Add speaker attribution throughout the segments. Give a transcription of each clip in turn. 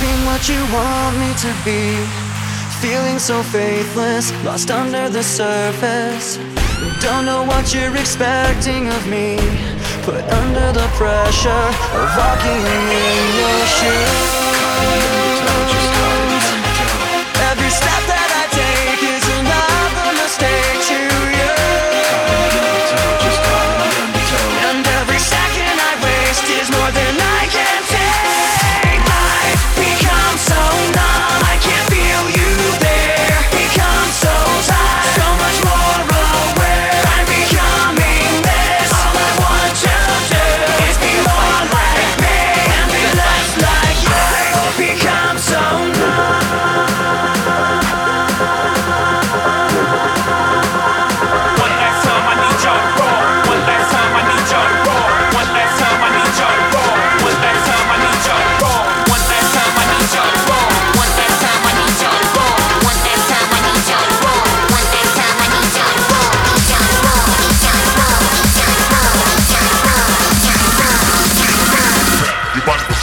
Speaker 1: Being what you want me to be. Feeling so faithless, lost under the surface. Don't know what you're expecting of me. Put under the pressure of walking in your shoes.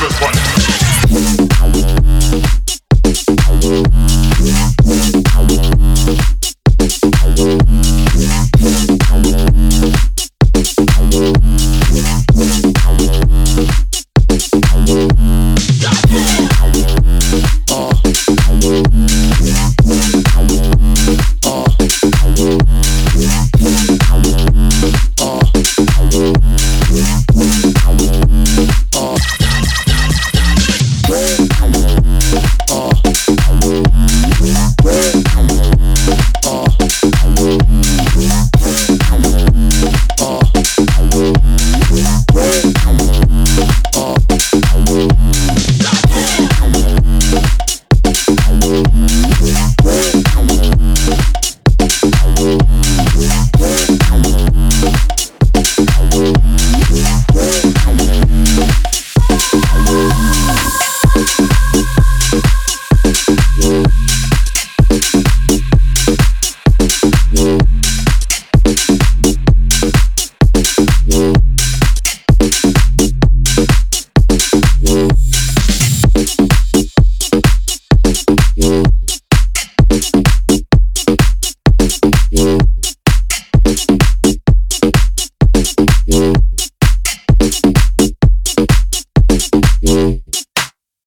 Speaker 1: this one.